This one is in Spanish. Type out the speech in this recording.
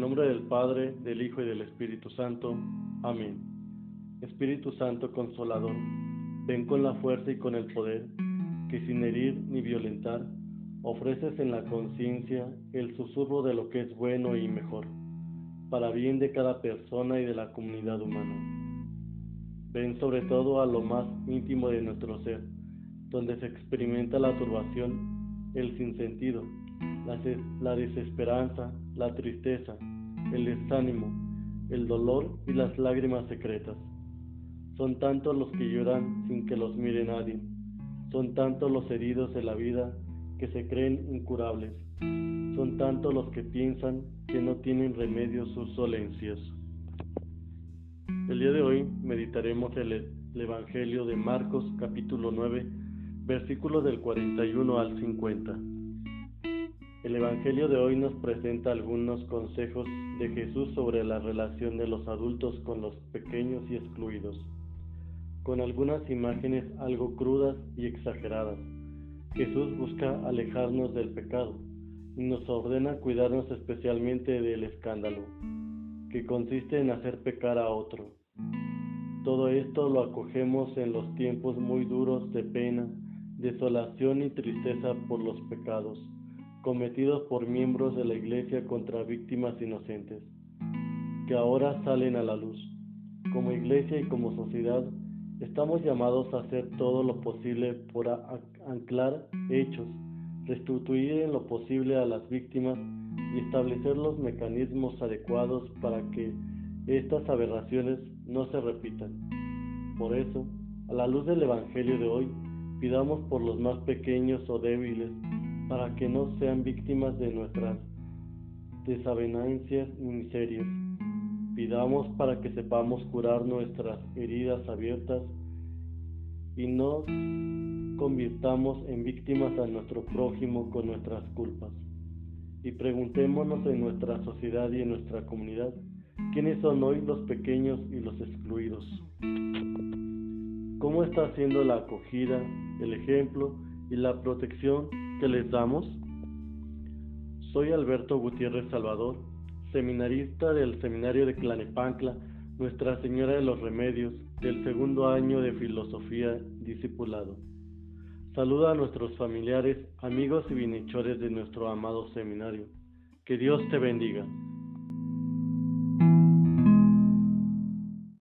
nombre del Padre, del Hijo y del Espíritu Santo. Amén. Espíritu Santo Consolador, ven con la fuerza y con el poder, que sin herir ni violentar, ofreces en la conciencia el susurro de lo que es bueno y mejor, para bien de cada persona y de la comunidad humana. Ven sobre todo a lo más íntimo de nuestro ser, donde se experimenta la turbación, el sinsentido, la, la desesperanza, la tristeza, el desánimo, el dolor y las lágrimas secretas. Son tantos los que lloran sin que los mire nadie. Son tantos los heridos de la vida que se creen incurables. Son tantos los que piensan que no tienen remedio sus dolencias. El día de hoy meditaremos el, el Evangelio de Marcos capítulo 9, versículos del 41 al 50. El Evangelio de hoy nos presenta algunos consejos de Jesús sobre la relación de los adultos con los pequeños y excluidos, con algunas imágenes algo crudas y exageradas. Jesús busca alejarnos del pecado y nos ordena cuidarnos especialmente del escándalo, que consiste en hacer pecar a otro. Todo esto lo acogemos en los tiempos muy duros de pena, desolación y tristeza por los pecados cometidos por miembros de la Iglesia contra víctimas inocentes, que ahora salen a la luz. Como Iglesia y como sociedad, estamos llamados a hacer todo lo posible por anclar hechos, restituir en lo posible a las víctimas y establecer los mecanismos adecuados para que estas aberraciones no se repitan. Por eso, a la luz del Evangelio de hoy, pidamos por los más pequeños o débiles para que no sean víctimas de nuestras desavenencias y miserias. Pidamos para que sepamos curar nuestras heridas abiertas y no convirtamos en víctimas a nuestro prójimo con nuestras culpas. Y preguntémonos en nuestra sociedad y en nuestra comunidad, ¿quiénes son hoy los pequeños y los excluidos? ¿Cómo está siendo la acogida, el ejemplo y la protección que les damos? Soy Alberto Gutiérrez Salvador, seminarista del Seminario de Clanepancla, Nuestra Señora de los Remedios, del segundo año de Filosofía Discipulado. Saluda a nuestros familiares, amigos y bienhechores de nuestro amado seminario. Que Dios te bendiga.